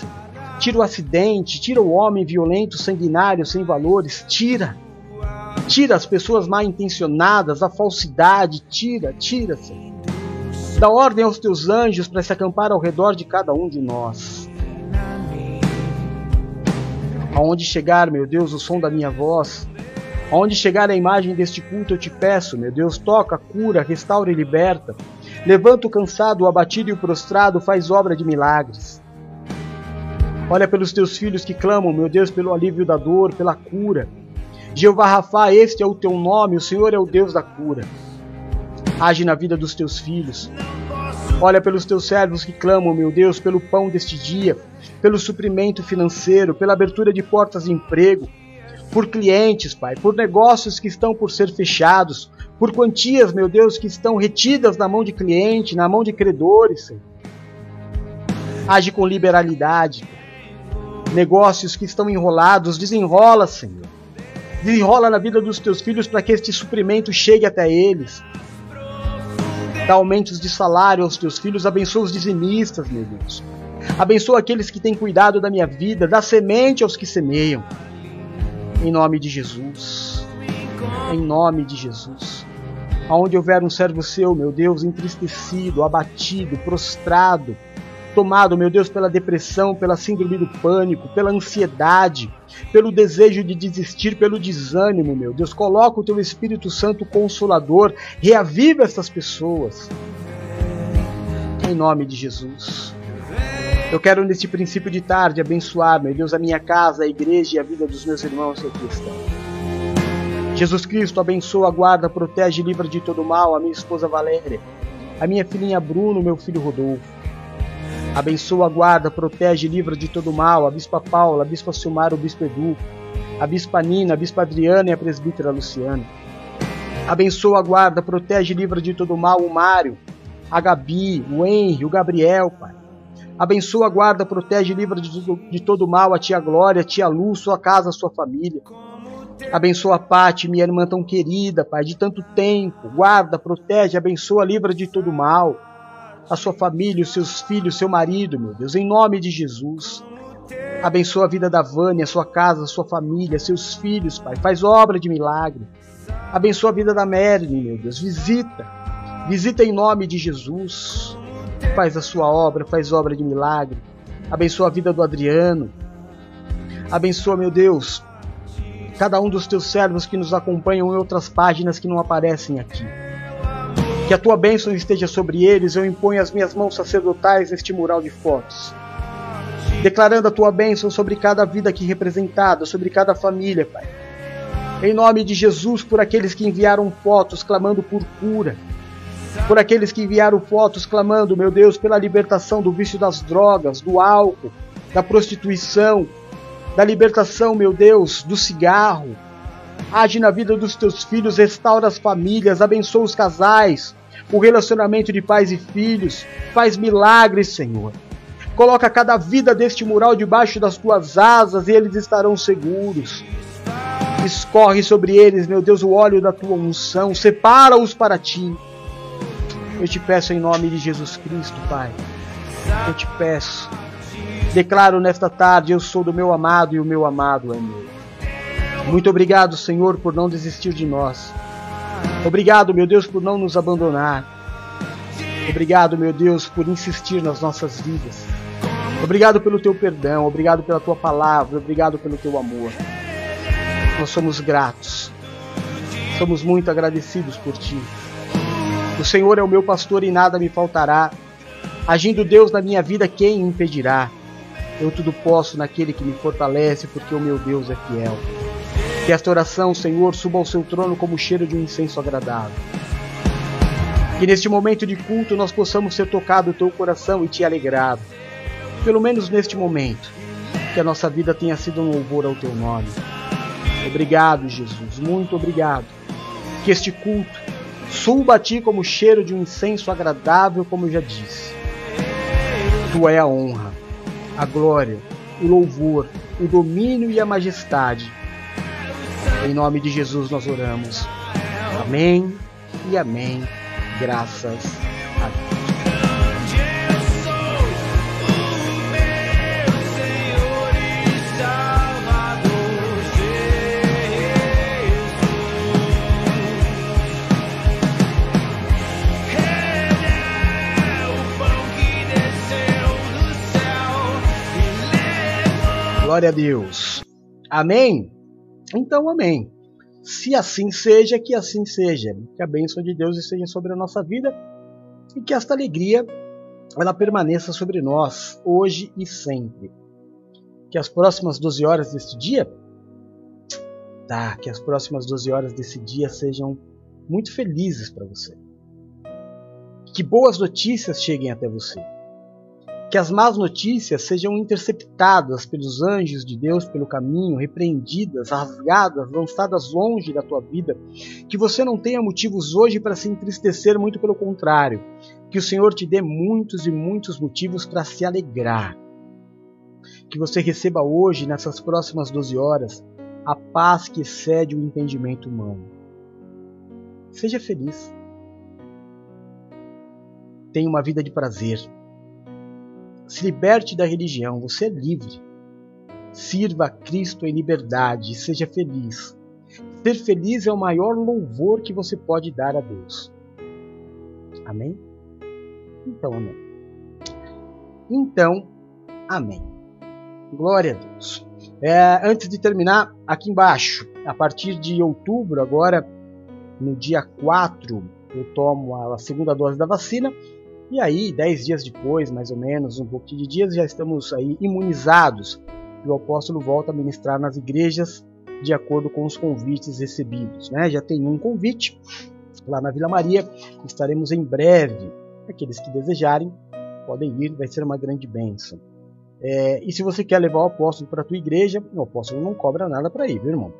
[SPEAKER 1] tira o acidente, tira o homem violento, sanguinário, sem valores, tira. Tira as pessoas mal intencionadas, a falsidade, tira, tira, Senhor. Dá ordem aos teus anjos para se acampar ao redor de cada um de nós. Aonde chegar, meu Deus, o som da minha voz, aonde chegar a imagem deste culto, eu te peço, meu Deus, toca, cura, restaura e liberta. Levanta o cansado, o abatido e o prostrado, faz obra de milagres. Olha pelos teus filhos que clamam, meu Deus, pelo alívio da dor, pela cura. Jeová Rafa, este é o teu nome, o Senhor é o Deus da cura. Age na vida dos teus filhos. Olha pelos teus servos que clamam, meu Deus, pelo pão deste dia, pelo suprimento financeiro, pela abertura de portas de emprego, por clientes, Pai, por negócios que estão por ser fechados, por quantias, meu Deus, que estão retidas na mão de cliente, na mão de credores, Senhor. Age com liberalidade. Negócios que estão enrolados, desenrola, Senhor. Desenrola na vida dos teus filhos para que este suprimento chegue até eles. Dá aumentos de salário aos teus filhos, abençoa os dizimistas, meu Deus. Abençoa aqueles que têm cuidado da minha vida, dá semente aos que semeiam. Em nome de Jesus. Em nome de Jesus. Aonde houver um servo seu, meu Deus, entristecido, abatido, prostrado, tomado, meu Deus, pela depressão, pela síndrome do pânico, pela ansiedade, pelo desejo de desistir, pelo desânimo, meu Deus. Coloca o teu Espírito Santo Consolador, reaviva essas pessoas. Em nome de Jesus. Eu quero, neste princípio de tarde, abençoar, meu Deus, a minha casa, a igreja e a vida dos meus irmãos e cristãos. Jesus Cristo abençoa, guarda, protege e livra de todo mal a minha esposa Valéria, a minha filhinha Bruno, meu filho Rodolfo. Abençoa, guarda, protege livra de todo mal a Bispa Paula, a Bispa Silmar, o Bispo Edu, a Bispa Nina, a Bispa Adriana e a Presbítera Luciana. Abençoa, guarda, protege livra de todo mal o Mário, a Gabi, o Henry, o Gabriel, Pai. Abençoa, guarda, protege livra de, de todo mal a tia Glória, a tia Lu, sua casa, sua família. Abençoa a Pati, minha irmã tão querida, Pai, de tanto tempo. Guarda, protege, abençoa, livra de todo mal. A sua família, os seus filhos, seu marido, meu Deus, em nome de Jesus. Abençoa a vida da Vânia, sua casa, sua família, seus filhos, Pai. Faz obra de milagre. Abençoa a vida da Marilyn, meu Deus. Visita. Visita em nome de Jesus faz a sua obra, faz obra de milagre. Abençoa a vida do Adriano. Abençoa, meu Deus, cada um dos teus servos que nos acompanham em outras páginas que não aparecem aqui. Que a tua bênção esteja sobre eles, eu imponho as minhas mãos sacerdotais neste mural de fotos. Declarando a tua bênção sobre cada vida aqui representada, sobre cada família, Pai. Em nome de Jesus, por aqueles que enviaram fotos clamando por cura, por aqueles que enviaram fotos clamando, meu Deus, pela libertação do vício das drogas, do álcool, da prostituição, da libertação, meu Deus, do cigarro. Age na vida dos teus filhos, restaura as famílias, abençoa os casais, o relacionamento de pais e filhos, faz milagres, Senhor. Coloca cada vida deste mural debaixo das tuas asas e eles estarão seguros. Escorre sobre eles, meu Deus, o óleo da tua unção, separa-os para ti. Eu te peço em nome de Jesus Cristo, Pai. Eu te peço. Declaro nesta tarde: Eu sou do meu amado e o meu amado é meu. Muito obrigado, Senhor, por não desistir de nós. Obrigado, meu Deus, por não nos abandonar. Obrigado, meu Deus, por insistir nas nossas vidas. Obrigado pelo teu perdão, obrigado pela tua palavra, obrigado pelo teu amor. Nós somos gratos. Somos muito agradecidos por ti. O Senhor é o meu pastor e nada me faltará. Agindo Deus na minha vida, quem impedirá? Eu tudo posso naquele que me fortalece, porque o meu Deus é fiel. Que esta oração, Senhor, suba ao seu trono como o cheiro de um incenso agradável. Que neste momento de culto nós possamos ser tocado o teu coração e te alegrado. Pelo menos neste momento, que a nossa vida tenha sido um louvor ao teu nome. Obrigado, Jesus, muito obrigado. Que este culto Suba a ti como o cheiro de um incenso agradável, como eu já disse. Tu é a honra, a glória, o louvor, o domínio e a majestade. Em nome de Jesus nós oramos. Amém e amém. Graças a Deus. Glória a Deus. Amém? Então, amém. Se assim seja, que assim seja. Que a bênção de Deus esteja sobre a nossa vida e que esta alegria ela permaneça sobre nós hoje e sempre. Que as próximas 12 horas deste dia, tá, que as próximas 12 horas desse dia sejam muito felizes para você. Que boas notícias cheguem até você que as más notícias sejam interceptadas pelos anjos de Deus pelo caminho, repreendidas, rasgadas, lançadas longe da tua vida. Que você não tenha motivos hoje para se entristecer, muito pelo contrário. Que o Senhor te dê muitos e muitos motivos para se alegrar. Que você receba hoje, nessas próximas 12 horas, a paz que excede o entendimento humano. Seja feliz. tenha uma vida de prazer. Se liberte da religião, você é livre. Sirva a Cristo em liberdade, seja feliz. Ser feliz é o maior louvor que você pode dar a Deus. Amém? Então, amém. Então, amém. Glória a Deus. É, antes de terminar, aqui embaixo, a partir de outubro, agora, no dia 4, eu tomo a segunda dose da vacina. E aí, 10 dias depois, mais ou menos, um pouquinho de dias, já estamos aí imunizados. E o apóstolo volta a ministrar nas igrejas de acordo com os convites recebidos. Né? Já tem um convite lá na Vila Maria. Estaremos em breve. Aqueles que desejarem podem ir, vai ser uma grande bênção. É, e se você quer levar o apóstolo para a tua igreja, o apóstolo não cobra nada para ir, viu, irmão?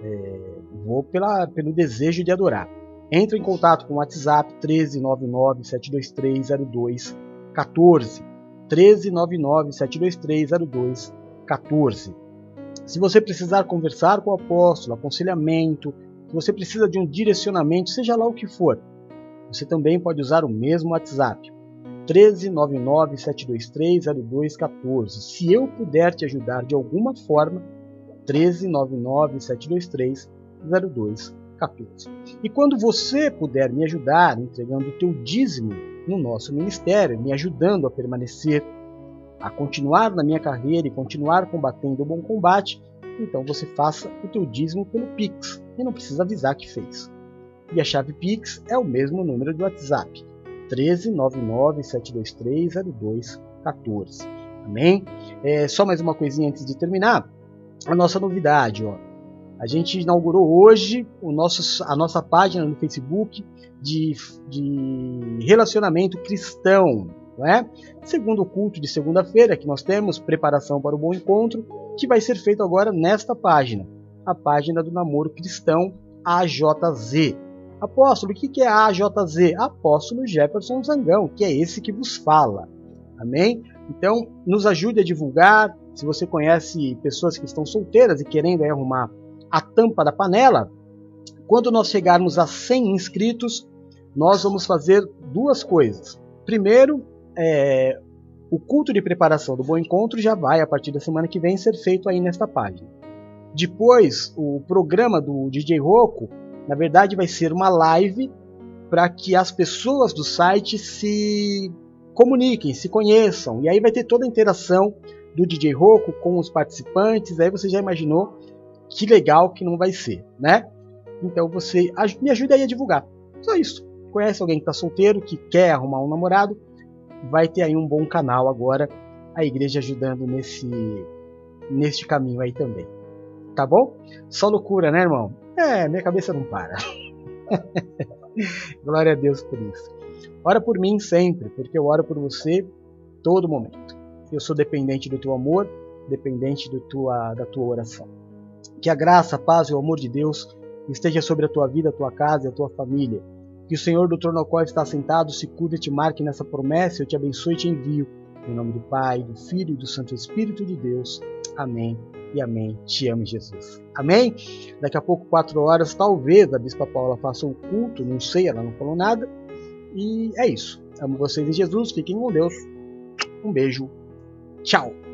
[SPEAKER 1] É, vou pela, pelo desejo de adorar. Entre em contato com o WhatsApp 1399 723 0214. 1399 723 0214. Se você precisar conversar com o apóstolo, aconselhamento, se você precisa de um direcionamento, seja lá o que for, você também pode usar o mesmo WhatsApp. 1399 723 0214. Se eu puder te ajudar de alguma forma, 1399 723 0214. E quando você puder me ajudar entregando o teu dízimo no nosso ministério, me ajudando a permanecer, a continuar na minha carreira e continuar combatendo o bom combate, então você faça o teu dízimo pelo Pix e não precisa avisar que fez. E a chave Pix é o mesmo número do WhatsApp, 1399 723 0214. Amém? É, só mais uma coisinha antes de terminar a nossa novidade. Ó. A gente inaugurou hoje o nosso, a nossa página no Facebook de, de relacionamento cristão. Não é? Segundo o culto de segunda-feira, que nós temos preparação para o bom encontro, que vai ser feito agora nesta página, a página do namoro cristão AJZ. Apóstolo, o que é AJZ? Apóstolo Jefferson Zangão, que é esse que vos fala. Amém? Então, nos ajude a divulgar. Se você conhece pessoas que estão solteiras e querendo arrumar a tampa da panela, quando nós chegarmos a 100 inscritos, nós vamos fazer duas coisas. Primeiro, é, o culto de preparação do Bom Encontro já vai, a partir da semana que vem, ser feito aí nesta página. Depois, o programa do DJ Roco, na verdade, vai ser uma live para que as pessoas do site se comuniquem, se conheçam. E aí vai ter toda a interação do DJ Roco com os participantes. Aí você já imaginou que legal que não vai ser, né? Então você me ajuda aí a divulgar. Só isso. Conhece alguém que está solteiro, que quer arrumar um namorado? Vai ter aí um bom canal agora, a igreja ajudando nesse neste caminho aí também. Tá bom? Só loucura, né, irmão? É, minha cabeça não para. Glória a Deus por isso. Ora por mim sempre, porque eu oro por você todo momento. Eu sou dependente do teu amor, dependente do tua, da tua oração. Que a graça, a paz e o amor de Deus esteja sobre a tua vida, a tua casa e a tua família. Que o Senhor do trono ao qual está sentado se cuide e te marque nessa promessa. Eu te abençoe e te envio. Em nome do Pai, do Filho e do Santo Espírito de Deus. Amém e amém. Te amo, Jesus. Amém? Daqui a pouco, quatro horas, talvez a Bispa Paula faça um culto, não sei, ela não falou nada. E é isso. Amo vocês em Jesus. Fiquem com Deus. Um beijo. Tchau.